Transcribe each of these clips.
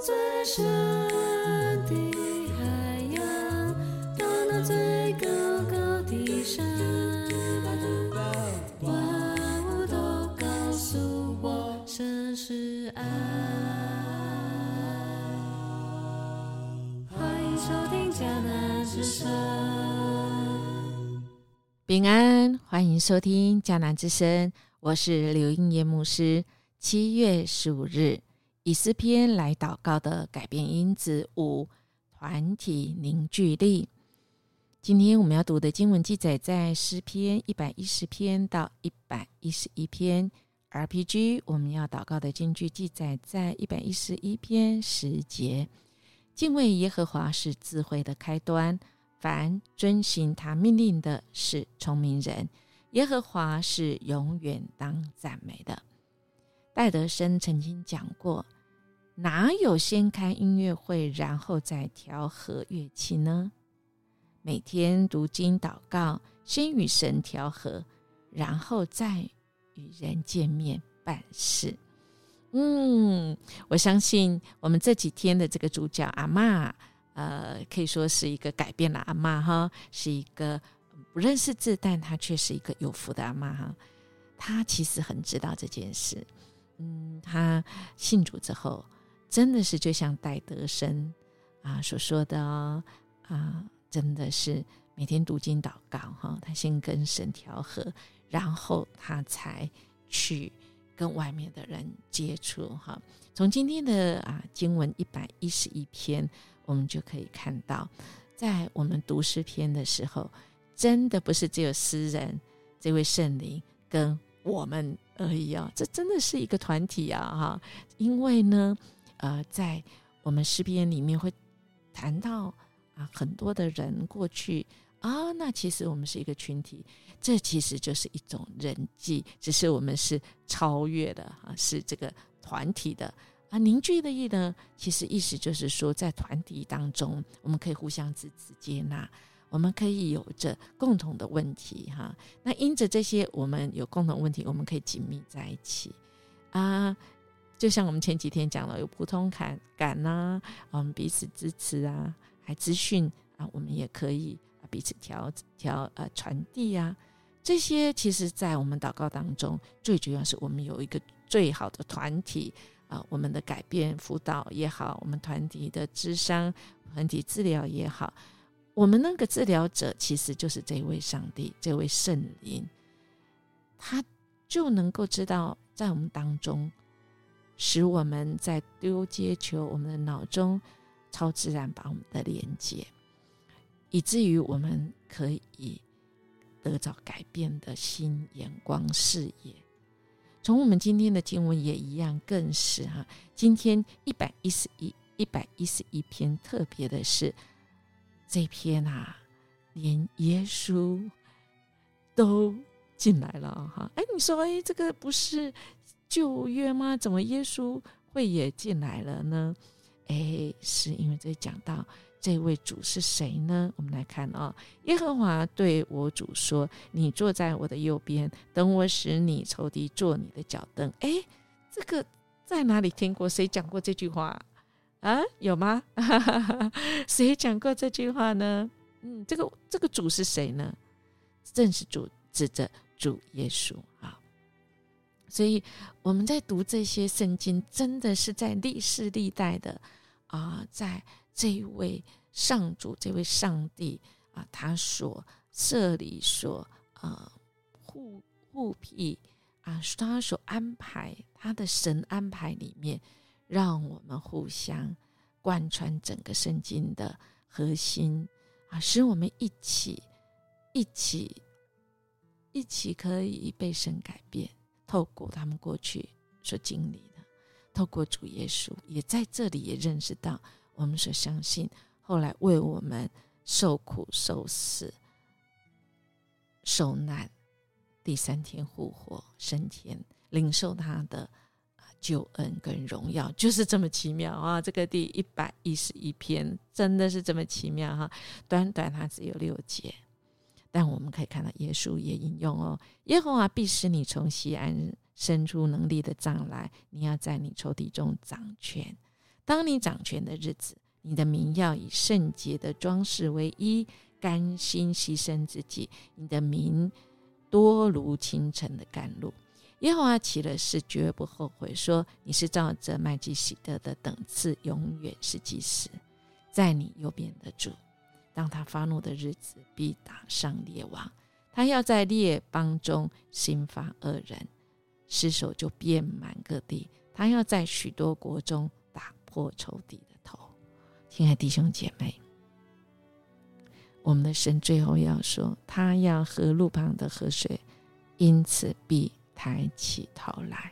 最深的海洋，到那最高高的山，万物都告诉我，神是爱。欢迎收听迦南之声。平安，欢迎收听迦南之声，我是刘英叶牧师。七月十五日，以诗篇来祷告的改变因子五，团体凝聚力。今天我们要读的经文记载在诗篇一百一十篇到一百一十一篇。RPG 我们要祷告的经句记载在一百一十一篇十节。敬畏耶和华是智慧的开端，凡遵行他命令的是聪明人。耶和华是永远当赞美的。戴德生曾经讲过：“哪有先开音乐会，然后再调和乐器呢？每天读经祷告，先与神调和，然后再与人见面办事。”嗯，我相信我们这几天的这个主角阿妈，呃，可以说是一个改变了阿妈哈，是一个不认识字，但她却是一个有福的阿妈哈。她其实很知道这件事。嗯，他信主之后，真的是就像戴德生啊所说的哦，啊，真的是每天读经祷告哈，他先跟神调和，然后他才去跟外面的人接触哈。从今天的啊经文一百一十一篇，我们就可以看到，在我们读诗篇的时候，真的不是只有诗人这位圣灵跟我们。而已啊，这真的是一个团体啊，哈！因为呢，呃，在我们诗篇里面会谈到啊，很多的人过去啊，那其实我们是一个群体，这其实就是一种人际，只是我们是超越的啊，是这个团体的啊，凝聚的意呢，其实意思就是说，在团体当中，我们可以互相支持接纳。我们可以有着共同的问题，哈。那因着这些，我们有共同问题，我们可以紧密在一起啊。就像我们前几天讲了，有普通感感呐，我们彼此支持啊，还资讯啊，我们也可以啊彼此调调呃传递啊。这些其实，在我们祷告当中，最主要是我们有一个最好的团体啊，我们的改变辅导也好，我们团体的智商、团体治疗也好。我们那个治疗者其实就是这位上帝，这位圣灵，他就能够知道在我们当中，使我们在丢接球，我们的脑中超自然把我们的连接，以至于我们可以得到改变的新眼光视野。从我们今天的经文也一样，更是哈，今天一百一十一一百一十一篇特别的是。这篇啊，连耶稣都进来了哈！哎，你说，哎，这个不是旧约吗？怎么耶稣会也进来了呢？哎，是因为这讲到这位主是谁呢？我们来看啊，耶和华对我主说：“你坐在我的右边，等我使你仇敌坐你的脚凳。”哎，这个在哪里听过？谁讲过这句话？啊，有吗？谁讲过这句话呢？嗯，这个这个主是谁呢？正是主指着主耶稣。所以我们在读这些圣经，真的是在历世历代的啊，在这位上主、这位上帝啊，他所设立、所啊护护庇啊，他所安排他的神安排里面。让我们互相贯穿整个圣经的核心啊，使我们一起、一起、一起可以被神改变。透过他们过去所经历的，透过主耶稣，也在这里也认识到我们所相信，后来为我们受苦受死、受难，第三天复活升天，领受他的。救恩跟荣耀就是这么奇妙啊！这个第一百一十一篇真的是这么奇妙哈，短短它只有六节，但我们可以看到耶稣也引用哦：“耶和华必使你从西安伸出能力的杖来，你要在你仇敌中掌权。”当你掌权的日子，你的名要以圣洁的装饰为衣，甘心牺牲自己。你的名多如清晨的甘露。耶和华起了誓，绝不后悔，说你是照着麦基喜德的等次，永远是祭司，在你右边的主。当他发怒的日子，必打上列王。他要在列邦中兴发恶人，尸首就遍满各地。他要在许多国中打破仇敌的头。亲爱弟兄姐妹，我们的神最后要说，他要喝路旁的河水，因此必。抬起头来，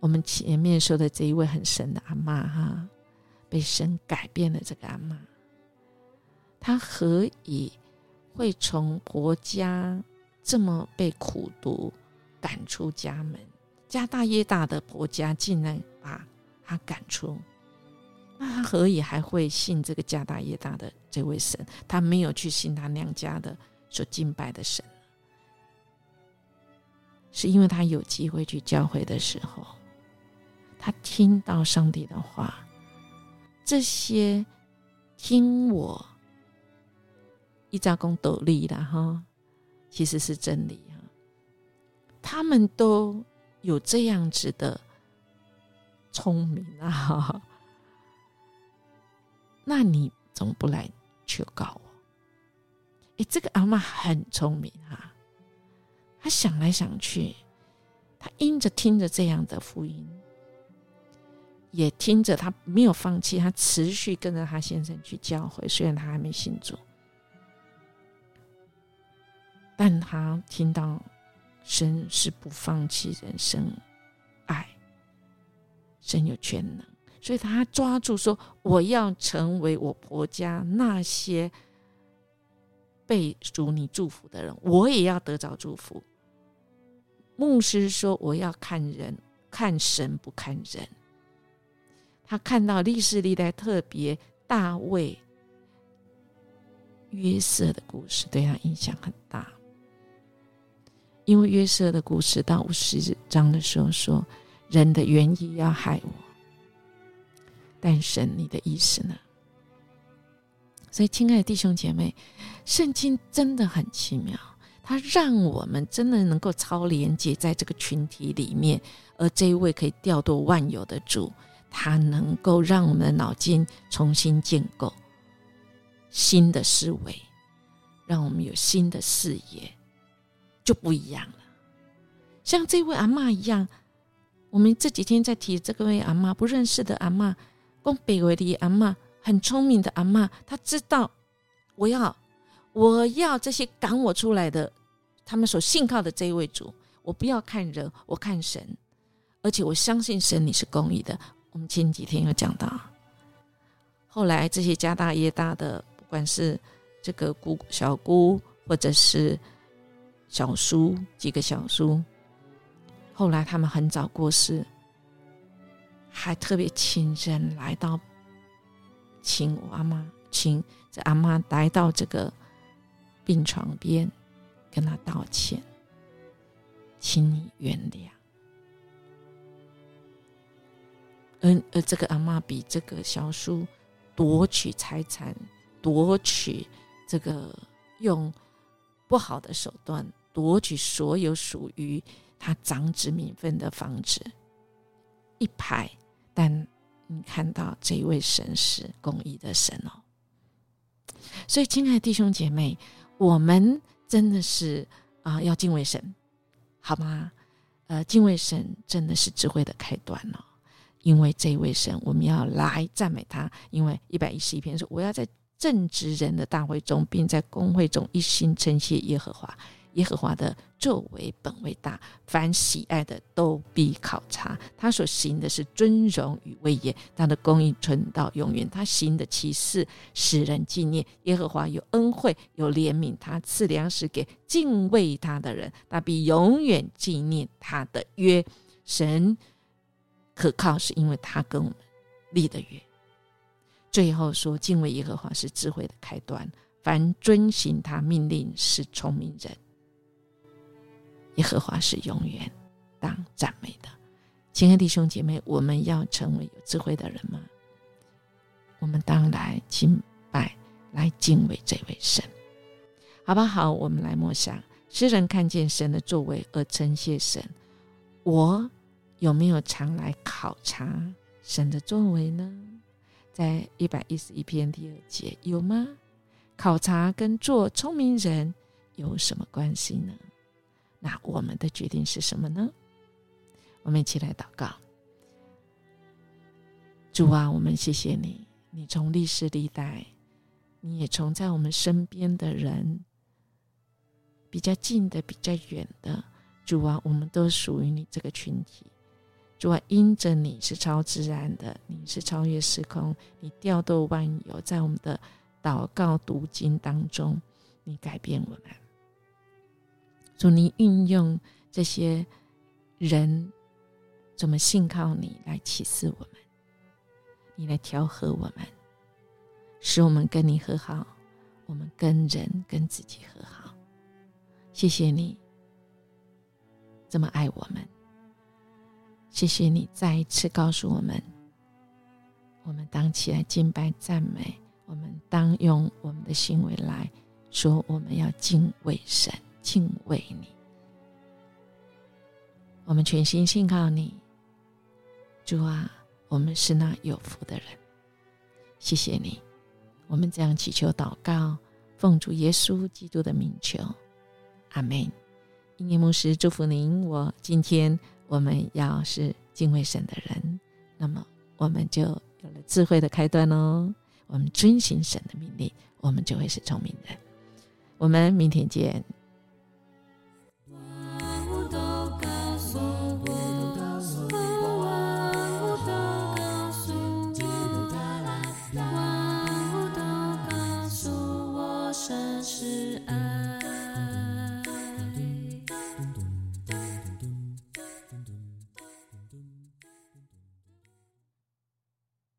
我们前面说的这一位很神的阿妈哈，被神改变了。这个阿妈，他何以会从婆家这么被苦读，赶出家门？家大业大的婆家竟然把他赶出，那他何以还会信这个家大业大的这位神？他没有去信他娘家的所敬拜的神。是因为他有机会去教会的时候，他听到上帝的话，这些听我一扎公斗笠的哈，其实是真理哈。他们都有这样子的聪明啊，那你怎么不来求告我？哎，这个阿妈很聪明哈。他想来想去，他因着听着这样的福音，也听着他没有放弃，他持续跟着他先生去教会。虽然他还没信主，但他听到神是不放弃人生爱，神有全能，所以他抓住说：“我要成为我婆家那些。”被主你祝福的人，我也要得着祝福。牧师说：“我要看人，看神不看人。”他看到历史历代特别大卫、约瑟的故事，对他影响很大。因为约瑟的故事到五十章的时候说：“人的原意要害我，但神你的意思呢？”所以，亲爱的弟兄姐妹，圣经真的很奇妙，它让我们真的能够超连接在这个群体里面。而这一位可以调度万有的主，他能够让我们的脑筋重新建构新的思维，让我们有新的视野，就不一样了。像这位阿妈一样，我们这几天在提这个位阿妈，不认识的阿妈，讲北维的阿妈。很聪明的阿妈，她知道我要我要这些赶我出来的，他们所信靠的这一位主，我不要看人，我看神，而且我相信神你是公义的。我们前几天有讲到，后来这些家大业大的，不管是这个姑小姑或者是小叔几个小叔，后来他们很早过世，还特别亲人来到。请我阿妈，请这阿妈来到这个病床边，跟他道歉，请你原谅。而而这个阿妈比这个小叔夺取财产，夺取这个用不好的手段夺取所有属于他长子名分的房子一排，但。你看到这一位神是公义的神哦，所以亲爱的弟兄姐妹，我们真的是啊，要敬畏神，好吗？呃，敬畏神真的是智慧的开端哦，因为这一位神，我们要来赞美他。因为一百一十一篇说，我要在正直人的大会中，并在公会中一心称谢耶和华。耶和华的作为本为大，凡喜爱的都必考察。他所行的是尊荣与威严，他的公义存到永远。他行的奇事使人纪念。耶和华有恩惠有怜悯，他赐粮食给敬畏他的人，他必永远纪念他的约。神可靠，是因为他跟我们立的约。最后说，敬畏耶和华是智慧的开端，凡遵行他命令是聪明人。耶和华是永远当赞美的，亲爱的弟兄姐妹，我们要成为有智慧的人吗？我们当来敬拜，来敬畏这位神，好不好？我们来默想，诗人看见神的作为而称谢神。我有没有常来考察神的作为呢？在一百一十一篇第二节有吗？考察跟做聪明人有什么关系呢？那我们的决定是什么呢？我们一起来祷告。主啊，我们谢谢你。你从历史历代，你也从在我们身边的人，比较近的、比较远的，主啊，我们都属于你这个群体。主啊，因着你是超自然的，你是超越时空，你调度万有，在我们的祷告读经当中，你改变我们。主，你运用这些人，怎么信靠你来启示我们？你来调和我们，使我们跟你和好，我们跟人跟自己和好。谢谢你这么爱我们，谢谢你再一次告诉我们，我们当起来敬拜赞美，我们当用我们的行为来说，我们要敬畏神，敬畏你。我们全心信靠你，主啊。我们是那有福的人，谢谢你。我们这样祈求祷告，奉主耶稣基督的名求，阿门。英年牧师祝福您。我今天我们要是敬畏神的人，那么我们就有了智慧的开端哦。我们遵行神的命令，我们就会是聪明人。我们明天见。